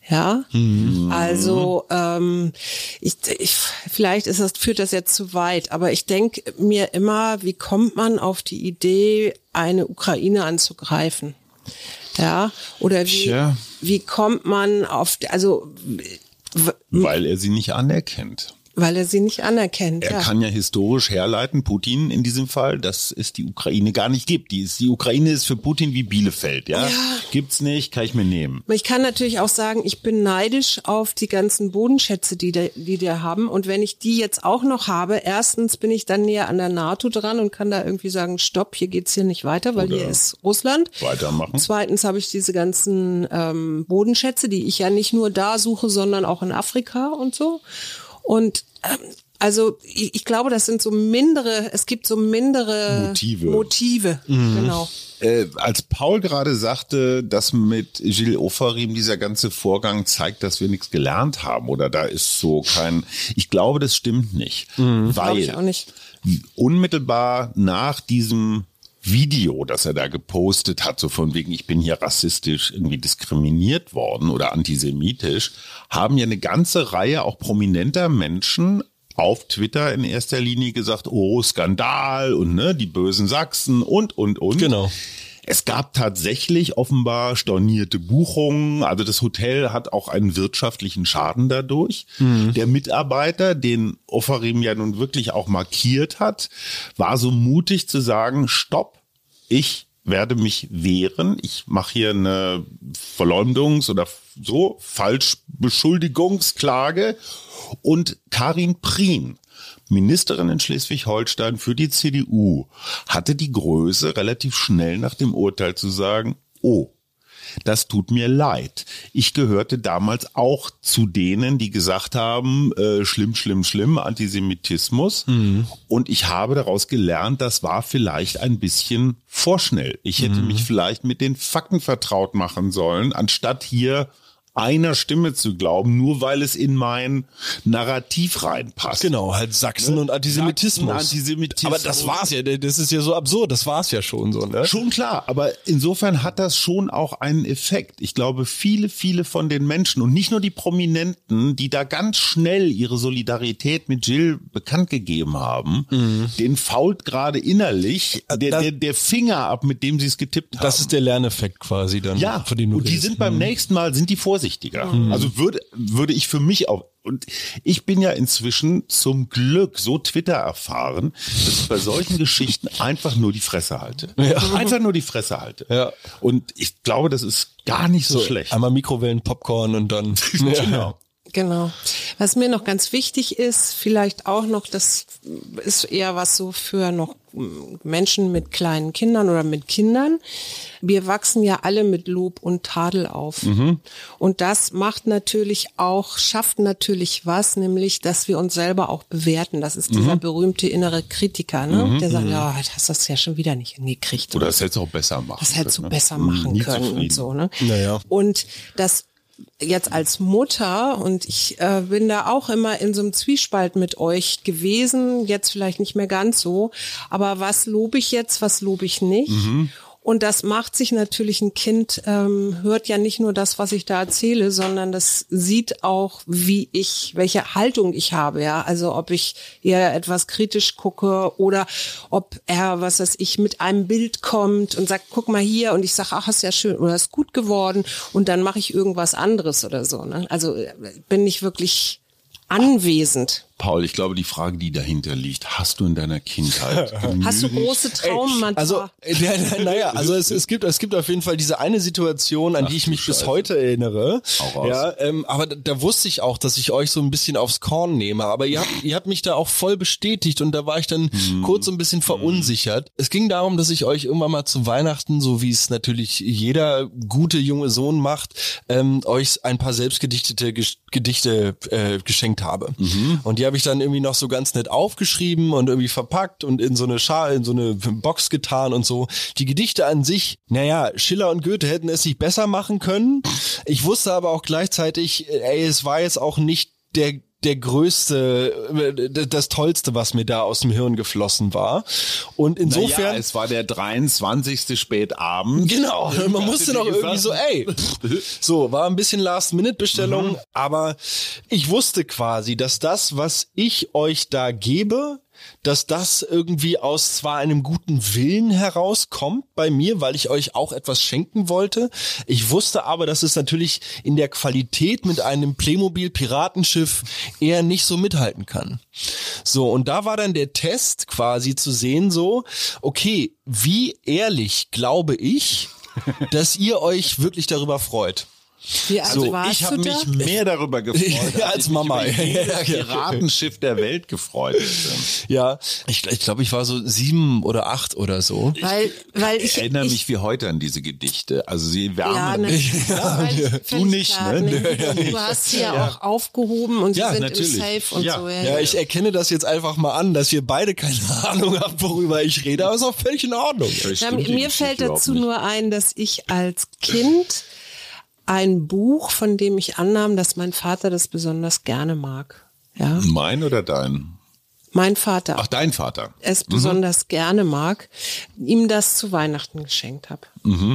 S2: ja, mhm. also ähm, ich, ich, vielleicht ist das führt das jetzt zu weit, aber ich denke mir immer, wie kommt man auf die Idee, eine Ukraine anzugreifen? Ja, oder wie ja. wie kommt man auf also
S3: weil er sie nicht anerkennt.
S2: Weil er sie nicht anerkennt.
S3: Er ja. kann ja historisch herleiten, Putin in diesem Fall, dass es die Ukraine gar nicht gibt. Die, ist, die Ukraine ist für Putin wie Bielefeld, ja? ja. Gibt's nicht, kann ich mir nehmen.
S2: Ich kann natürlich auch sagen, ich bin neidisch auf die ganzen Bodenschätze, die die, die die haben. Und wenn ich die jetzt auch noch habe, erstens bin ich dann näher an der NATO dran und kann da irgendwie sagen, stopp, hier geht's hier nicht weiter, weil Oder hier ist Russland.
S3: Weitermachen.
S2: Zweitens habe ich diese ganzen ähm, Bodenschätze, die ich ja nicht nur da suche, sondern auch in Afrika und so. Und ähm, also ich, ich, glaube, das sind so mindere, es gibt so mindere
S3: Motive.
S2: Motive, mhm. genau.
S3: Äh, als Paul gerade sagte, dass mit Gilles Ofarim dieser ganze Vorgang zeigt, dass wir nichts gelernt haben oder da ist so kein, ich glaube, das stimmt nicht,
S2: mhm. weil nicht.
S3: unmittelbar nach diesem Video, das er da gepostet hat, so von wegen, ich bin hier rassistisch irgendwie diskriminiert worden oder antisemitisch, haben ja eine ganze Reihe auch prominenter Menschen auf Twitter in erster Linie gesagt, oh, Skandal und ne, die bösen Sachsen und, und, und.
S1: Genau.
S3: Es gab tatsächlich offenbar stornierte Buchungen. Also das Hotel hat auch einen wirtschaftlichen Schaden dadurch. Mhm. Der Mitarbeiter, den Offarim ja nun wirklich auch markiert hat, war so mutig zu sagen, stopp, ich werde mich wehren. Ich mache hier eine Verleumdungs- oder so Falschbeschuldigungsklage. Und Karin Prien, Ministerin in Schleswig-Holstein für die CDU, hatte die Größe, relativ schnell nach dem Urteil zu sagen, oh, das tut mir leid. Ich gehörte damals auch zu denen, die gesagt haben, äh, schlimm, schlimm, schlimm, Antisemitismus. Mhm. Und ich habe daraus gelernt, das war vielleicht ein bisschen vorschnell. Ich hätte mhm. mich vielleicht mit den Fakten vertraut machen sollen, anstatt hier einer Stimme zu glauben, nur weil es in mein Narrativ reinpasst.
S1: Genau, halt Sachsen ne? und Antisemitismus. Sachsen,
S3: Antisemitismus.
S1: Aber das war's ja, das ist ja so absurd, das war's ja schon so, ne?
S3: Schon klar, aber insofern hat das schon auch einen Effekt. Ich glaube, viele, viele von den Menschen und nicht nur die Prominenten, die da ganz schnell ihre Solidarität mit Jill bekannt gegeben haben, mhm. den fault gerade innerlich der, der, der Finger ab, mit dem sie es getippt haben.
S1: Das ist der Lerneffekt quasi dann.
S3: Ja, und die redest. sind beim mhm. nächsten Mal, sind die vorsichtig vorsichtiger. Mhm. Also würde, würde ich für mich auch, und ich bin ja inzwischen zum Glück so Twitter erfahren, dass ich bei solchen Geschichten einfach nur die Fresse halte. Ja. Einfach nur die Fresse halte.
S1: Ja.
S3: Und ich glaube, das ist gar nicht so, so schlecht.
S1: Einmal Mikrowellen, Popcorn und dann.
S2: genau. Genau. Was mir noch ganz wichtig ist, vielleicht auch noch, das ist eher was so für noch Menschen mit kleinen Kindern oder mit Kindern. Wir wachsen ja alle mit Lob und Tadel auf. Mhm. Und das macht natürlich auch, schafft natürlich was, nämlich, dass wir uns selber auch bewerten. Das ist dieser mhm. berühmte innere Kritiker, ne? Mhm. der sagt, ja, oh, hast das ja schon wieder nicht hingekriegt.
S3: Oder das hättest du auch besser machen
S2: Das hättest du ne? besser machen können und so. Ne?
S1: Naja.
S2: Und das jetzt als Mutter und ich äh, bin da auch immer in so einem Zwiespalt mit euch gewesen, jetzt vielleicht nicht mehr ganz so, aber was lobe ich jetzt, was lobe ich nicht? Mhm. Und das macht sich natürlich ein Kind, ähm, hört ja nicht nur das, was ich da erzähle, sondern das sieht auch, wie ich, welche Haltung ich habe, ja. Also ob ich eher etwas kritisch gucke oder ob er, was weiß ich, mit einem Bild kommt und sagt, guck mal hier und ich sage, ach, ist ja schön oder ist gut geworden und dann mache ich irgendwas anderes oder so. Ne? Also äh, bin ich wirklich anwesend.
S3: Paul, ich glaube, die Frage, die dahinter liegt, hast du in deiner Kindheit
S2: Hast du große Traumen manchmal?
S1: Also, äh, ja, naja, also es, es gibt es gibt auf jeden Fall diese eine Situation, an
S3: Ach,
S1: die ich mich bis
S3: Scheiße.
S1: heute erinnere. Ja, ähm, aber da, da wusste ich auch, dass ich euch so ein bisschen aufs Korn nehme. Aber ihr habt, ihr habt mich da auch voll bestätigt und da war ich dann
S3: Mhm.
S1: kurz so ein bisschen verunsichert. Es ging darum, dass ich euch irgendwann mal zu Weihnachten, so wie es natürlich jeder gute junge Sohn macht, ähm, euch ein paar selbstgedichtete Gedichte äh, geschenkt habe.
S3: Mhm.
S1: Und habe ich dann irgendwie noch so ganz nett aufgeschrieben und irgendwie verpackt und in so eine Schale, in so eine Box getan und so. Die Gedichte an sich, naja, Schiller und Goethe hätten es sich besser machen können. Ich wusste aber auch gleichzeitig, äh, ey, es war jetzt auch nicht der der größte, äh, das tollste, was mir da aus dem Hirn geflossen war. Und insofern,
S3: Naja, es war der 23. Spätabend.
S1: Genau, man musste noch irgendwie so, ey, so, war ein bisschen Last-Minute-Bestellung,
S3: Mhm.
S1: aber ich wusste quasi, dass das, was ich euch da gebe, dass das irgendwie aus zwar einem guten Willen herauskommt bei mir, weil ich euch auch etwas schenken wollte. Ich wusste aber, dass es natürlich in der Qualität mit einem Playmobil Piratenschiff eher nicht so mithalten kann. So, und da war dann der Test quasi zu sehen so, okay, wie ehrlich glaube ich, dass ihr euch wirklich darüber freut.
S2: Wie alt
S3: Also
S2: warst
S3: ich habe
S2: du da?
S3: mich mehr darüber gefreut,
S1: Ja, als
S3: ich mich
S1: Mama.
S3: über jedes
S1: Ja, ja.
S3: Piratenschiff der Welt gefreut hätte.
S1: Ja, ich, ich glaube, ich war so sieben oder acht oder so.
S2: Weil, weil ich,
S3: Ich erinnere
S2: ich,
S3: mich wie heute an diese Gedichte. Also sie
S2: Ja,
S3: wärmen.
S2: ne, weil-
S3: Du nicht, ne?
S2: nee, Du hast sie ja, auch aufgehoben und sie
S3: Ja,
S2: sind
S3: natürlich.
S2: im Safe und
S3: Ja.
S2: so.
S1: Ja, ich erkenne das jetzt einfach mal an, dass wir beide keine Ahnung haben, worüber ich rede, aber ist auch völlig in Ordnung.
S2: Ja, mir fällt dazu
S3: nicht.
S2: nur ein, dass ich als Kind ein Buch, von dem ich annahm, dass mein Vater das besonders gerne mag. Ja,
S3: Mein oder dein?
S2: mein Vater
S3: Ach, dein Vater.
S2: es besonders gerne mag, ihm das zu Weihnachten geschenkt habe.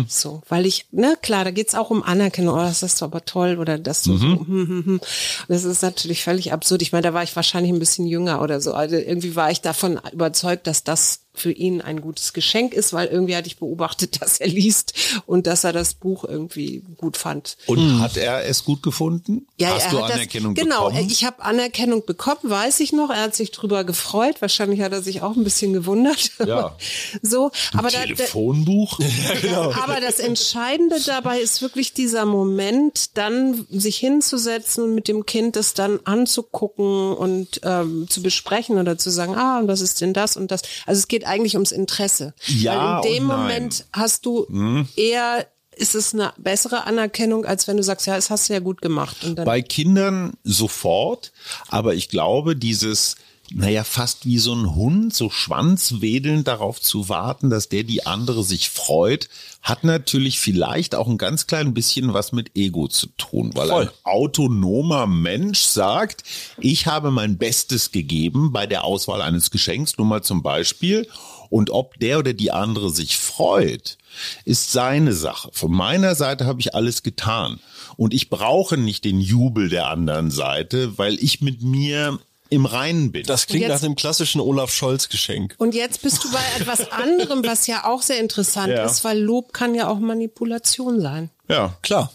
S2: So, weil ich, ne, klar, da geht's auch um Anerkennung, oh, das ist aber toll oder das so, so hm, hm, hm. Das ist natürlich völlig absurd. Ich meine, da war ich wahrscheinlich ein bisschen jünger oder so. Also irgendwie war ich davon überzeugt, dass das für ihn ein gutes Geschenk ist, weil irgendwie hatte ich beobachtet, dass er liest und dass er das Buch irgendwie gut fand.
S3: Und hat er es gut gefunden? Hast
S2: er
S3: du
S2: hat
S3: Anerkennung
S2: das, genau,
S3: bekommen?
S2: ich habe Anerkennung bekommen, weiß ich noch. Er hat sich drüber gefreut. Wahrscheinlich hat er sich auch ein bisschen gewundert.
S3: Ja.
S2: so, aber da, da,
S3: Telefonbuch?
S2: aber das Entscheidende dabei ist wirklich dieser Moment, dann sich hinzusetzen und mit dem Kind das dann anzugucken und ähm, zu besprechen oder zu sagen, ah, und was ist denn das und das. Also es geht eigentlich ums Interesse.
S3: Ja
S2: Weil in dem. Moment hast du eher, ist es eine bessere Anerkennung, als wenn du sagst, ja, das hast du ja gut gemacht. Und
S3: Bei Kindern sofort, aber ich glaube, dieses, naja, fast wie so ein Hund, so schwanzwedelnd darauf zu warten, dass der die andere sich freut, hat natürlich vielleicht auch ein ganz klein bisschen was mit Ego zu tun, weil
S1: Voll.
S3: ein autonomer Mensch sagt, ich habe mein Bestes gegeben bei der Auswahl eines Geschenks, nur mal zum Beispiel, und ob der oder die andere sich freut, ist seine Sache. Von meiner Seite habe ich alles getan. Und ich brauche nicht den Jubel der anderen Seite, weil ich mit mir im Reinen bin.
S1: Das klingt
S2: Und
S1: nach
S2: jetzt-
S1: dem klassischen Olaf Scholz Geschenk.
S2: und jetzt bist du bei etwas anderem, was ja auch sehr interessant
S3: Ja.
S2: ist, weil Lob kann ja auch Manipulation sein.
S3: ja.
S1: Klar.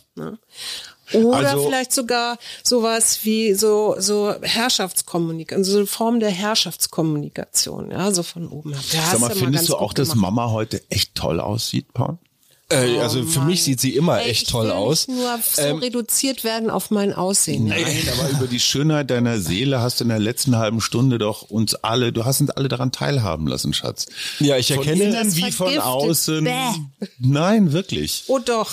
S2: Oder
S3: Also-
S2: vielleicht sogar sowas wie so, so Herrschaftskommunikation, so eine Form der Herrschaftskommunikation, ja, so von oben her. Ja,
S3: Sag mal,
S2: du ja
S3: findest du auch, dass. Mama heute echt toll aussieht, Paul?
S1: Äh, also für mich sieht sie immer
S2: Ey,
S1: echt
S2: ich
S1: toll aus.
S2: Nur so
S1: Ähm,
S2: reduziert werden auf mein Aussehen.
S3: Nein, aber über die Schönheit deiner Seele hast du in der letzten halben Stunde doch uns alle, du hast uns alle daran teilhaben lassen, Schatz.
S1: Ja, ich
S3: Von
S1: erkenne.
S3: innen
S2: Das
S3: wie von außen.
S2: Bäh.
S3: Nein, wirklich.
S2: Oh doch.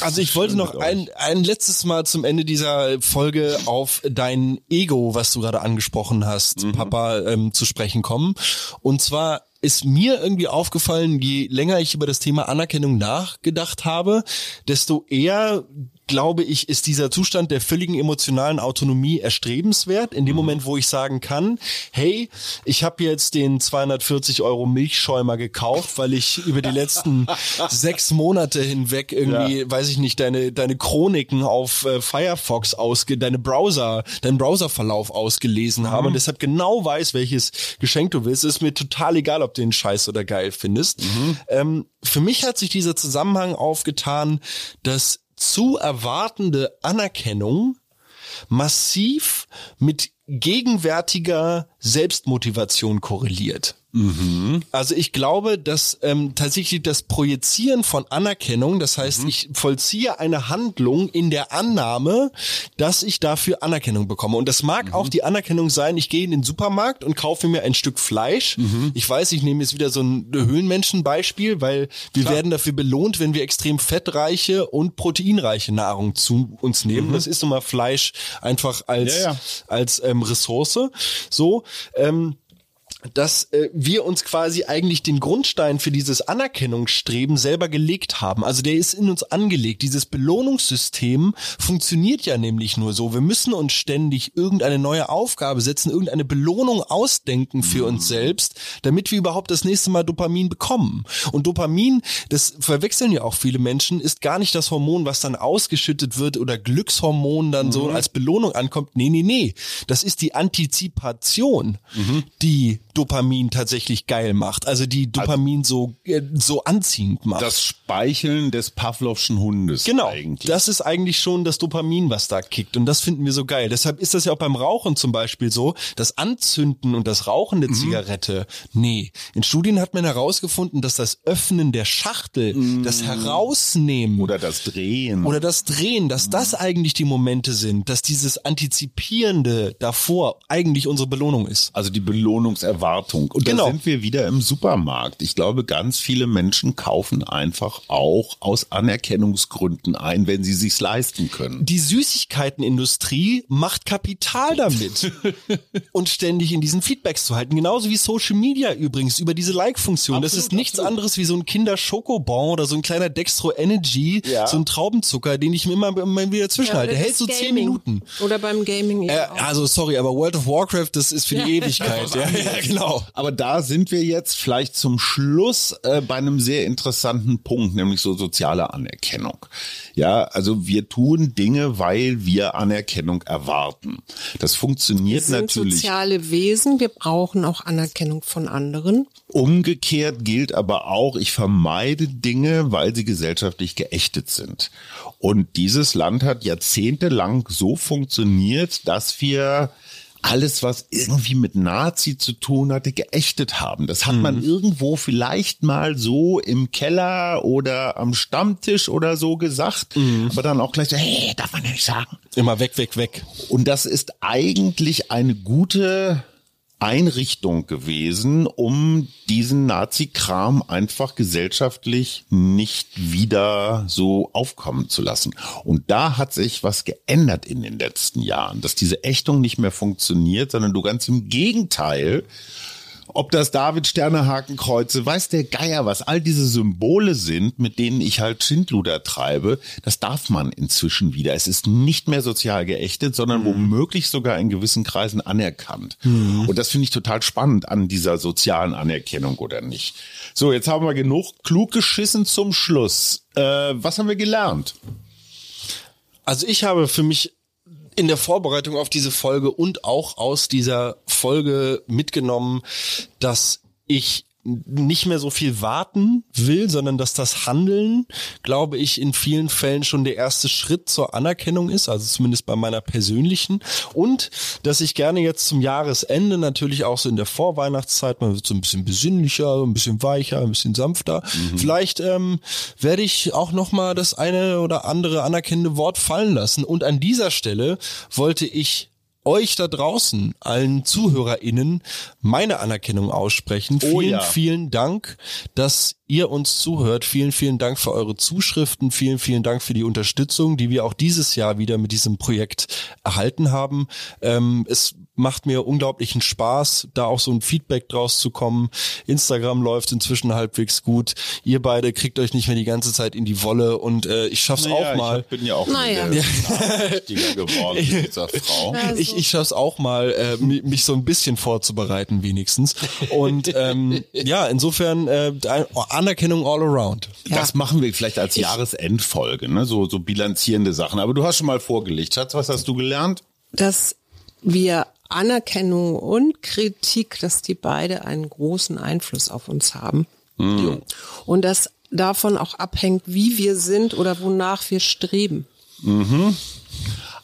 S1: Also ich wollte noch ein, ein letztes Mal zum Ende dieser Folge auf dein Ego, was du gerade angesprochen hast, Papa, ähm, zu sprechen kommen. Und zwar ist mir irgendwie aufgefallen, je länger ich über das Thema Anerkennung nachgedacht habe, desto eher glaube ich, ist dieser Zustand der völligen emotionalen Autonomie erstrebenswert. In dem Moment, wo ich sagen kann, hey, ich habe jetzt den 240 Euro Milchschäumer gekauft, weil ich über die letzten sechs Monate hinweg irgendwie, weiß ich nicht, deine, deine Chroniken auf äh, Firefox ausge, deine Browser, deinen Browserverlauf ausgelesen habe und deshalb genau weiß, welches Geschenk du willst. Ist mir total egal, ob du den Scheiß oder geil findest. Ähm, für mich hat sich dieser Zusammenhang aufgetan, dass zu erwartende Anerkennung massiv mit gegenwärtiger Selbstmotivation korreliert. Mhm. Also ich glaube, dass ähm, tatsächlich das Projizieren von Anerkennung, das heißt, mhm. ich vollziehe eine Handlung in der Annahme, dass ich dafür Anerkennung bekomme. Und das mag mhm. auch die Anerkennung sein, ich gehe in den Supermarkt und kaufe mir ein Stück Fleisch. Mhm. Ich weiß, ich nehme jetzt wieder so ein Höhlenmenschen-Beispiel, weil wir Klar. werden dafür belohnt, wenn wir extrem fettreiche und proteinreiche Nahrung zu uns nehmen. Mhm. Das ist nun mal Fleisch einfach als, ja, ja. als ähm, Ressource. So. Ähm, dass äh, wir uns quasi eigentlich den Grundstein für dieses Anerkennungsstreben selber gelegt haben. Also der ist in uns angelegt. Dieses Belohnungssystem funktioniert ja nämlich nur so. Wir müssen uns ständig irgendeine neue Aufgabe setzen, irgendeine Belohnung ausdenken für uns mhm. selbst, damit wir überhaupt das nächste Mal Dopamin bekommen. Und Dopamin, das verwechseln ja auch viele Menschen, ist gar nicht das Hormon, was dann ausgeschüttet wird oder Glückshormon dann mhm. so als Belohnung ankommt. Nee, nee, nee. Das ist die Antizipation, mhm. die Dopamin tatsächlich geil macht. Also die Dopamin also, so, äh, so anziehend macht.
S3: Das Speicheln des Pavlovschen Hundes.
S1: Genau. Eigentlich. Das ist eigentlich schon das Dopamin, was da kickt. Und das finden wir so geil. Deshalb ist das ja auch beim Rauchen zum Beispiel so. Das Anzünden und das Rauchen der mhm. Zigarette. Nee. In Studien hat man herausgefunden, dass das Öffnen der Schachtel, mhm. das Herausnehmen.
S3: Oder das Drehen.
S1: Oder das Drehen, dass mhm. das eigentlich die Momente sind, dass dieses Antizipierende davor eigentlich unsere Belohnung ist.
S3: Also die Belohnungserwartung Erwartung. Und genau. da sind wir wieder im Supermarkt. Ich glaube, ganz viele Menschen kaufen einfach auch aus Anerkennungsgründen ein, wenn sie sich's leisten können.
S1: Die Süßigkeitenindustrie macht Kapital damit und ständig in diesen Feedbacks zu halten. Genauso wie Social Media übrigens über diese Like-Funktion. Das ist nichts absolut. anderes wie so ein Kinder-Schokobon oder so ein kleiner Dextro Energy, ja. so ein Traubenzucker, den ich mir immer, immer wieder zwischenhalte. Ja, Der hält so Gaming. zehn Minuten.
S2: Oder beim Gaming.
S1: Äh, also sorry, aber World of Warcraft, das ist für die Ewigkeit. ja, ja, genau. Genau.
S3: Aber da sind wir jetzt vielleicht zum Schluss äh, bei einem sehr interessanten Punkt, nämlich so soziale Anerkennung. Ja, also wir tun Dinge, weil wir Anerkennung erwarten. Das funktioniert wir sind natürlich.
S2: soziale Wesen, wir brauchen auch Anerkennung von anderen.
S3: Umgekehrt gilt aber auch, ich vermeide Dinge, weil sie gesellschaftlich geächtet sind. Und dieses Land hat jahrzehntelang so funktioniert, dass wir alles, was irgendwie mit Nazi zu tun hatte, geächtet haben. Das hat mhm. man irgendwo vielleicht mal so im Keller oder am Stammtisch oder so gesagt, mhm. aber dann auch gleich so, hey, darf man ja nicht sagen.
S1: Immer weg, weg, weg.
S3: Und das ist eigentlich eine gute Einrichtung gewesen, um diesen Nazi-Kram einfach gesellschaftlich nicht wieder so aufkommen zu lassen. Und da hat sich was geändert in den letzten Jahren, dass diese Ächtung nicht mehr funktioniert, sondern du ganz im Gegenteil ob das David Sternehakenkreuze, weiß der Geier was, all diese Symbole sind, mit denen ich halt Schindluder treibe, das darf man inzwischen wieder. Es ist nicht mehr sozial geächtet, sondern mhm. womöglich sogar in gewissen Kreisen anerkannt. Mhm. Und das finde ich total spannend an dieser sozialen Anerkennung oder nicht. So, jetzt haben wir genug klug geschissen zum Schluss. Äh, was haben wir gelernt?
S1: Also ich habe für mich in der Vorbereitung auf diese Folge und auch aus dieser Folge mitgenommen, dass ich nicht mehr so viel warten will, sondern dass das Handeln, glaube ich, in vielen Fällen schon der erste Schritt zur Anerkennung ist, also zumindest bei meiner persönlichen. Und dass ich gerne jetzt zum Jahresende natürlich auch so in der Vorweihnachtszeit, man wird so ein bisschen besinnlicher, ein bisschen weicher, ein bisschen sanfter. Mhm. Vielleicht ähm, werde ich auch nochmal das eine oder andere anerkennende Wort fallen lassen. Und an dieser Stelle wollte ich euch da draußen, allen ZuhörerInnen, meine Anerkennung aussprechen. Oh, vielen, ja. vielen Dank, dass ihr uns zuhört. Vielen, vielen Dank für eure Zuschriften. Vielen, vielen Dank für die Unterstützung, die wir auch dieses Jahr wieder mit diesem Projekt erhalten haben. Ähm, es macht mir unglaublichen Spaß, da auch so ein Feedback draus zu kommen. Instagram läuft inzwischen halbwegs gut. Ihr beide kriegt euch nicht mehr die ganze Zeit in die Wolle und äh, ich schaff's naja, auch mal.
S3: Ich bin ja auch naja. geworden mit dieser Frau.
S1: Also. Ich, ich schaff's auch mal, äh, mich so ein bisschen vorzubereiten wenigstens. Und ähm, ja, insofern äh, Anerkennung all around.
S3: Das machen wir vielleicht als Jahresendfolge, ne? so, so bilanzierende Sachen. Aber du hast schon mal vorgelegt. Schatz, was hast du gelernt?
S2: Dass wir Anerkennung und Kritik, dass die beide einen großen Einfluss auf uns haben. Mhm. Und dass davon auch abhängt, wie wir sind oder wonach wir streben.
S3: Mhm.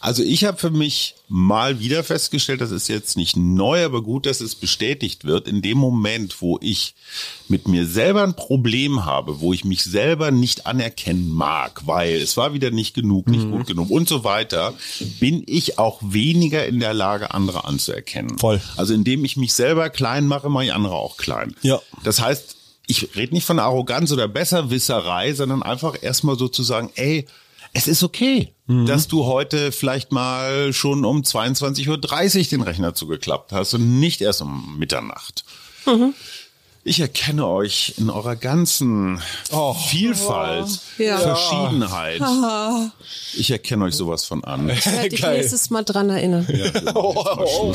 S3: Also ich habe für mich mal wieder festgestellt, das ist jetzt nicht neu, aber gut, dass es bestätigt wird. In dem Moment, wo ich mit mir selber ein Problem habe, wo ich mich selber nicht anerkennen mag, weil es war wieder nicht genug, nicht mhm. gut genug und so weiter, bin ich auch weniger in der Lage, andere anzuerkennen.
S1: Voll.
S3: Also indem ich mich selber klein mache, mache ich andere auch klein.
S1: Ja.
S3: Das heißt, ich rede nicht von Arroganz oder Besserwisserei, sondern einfach erstmal sozusagen, ey, es ist okay, mhm. dass du heute vielleicht mal schon um 22.30 Uhr den Rechner zugeklappt hast und nicht erst um Mitternacht. Mhm. Ich erkenne euch in eurer ganzen oh, Vielfalt, oh, ja. Verschiedenheit. Ich erkenne euch sowas von an.
S2: Ich werde dich nächstes Mal dran erinnern. Ja, oh,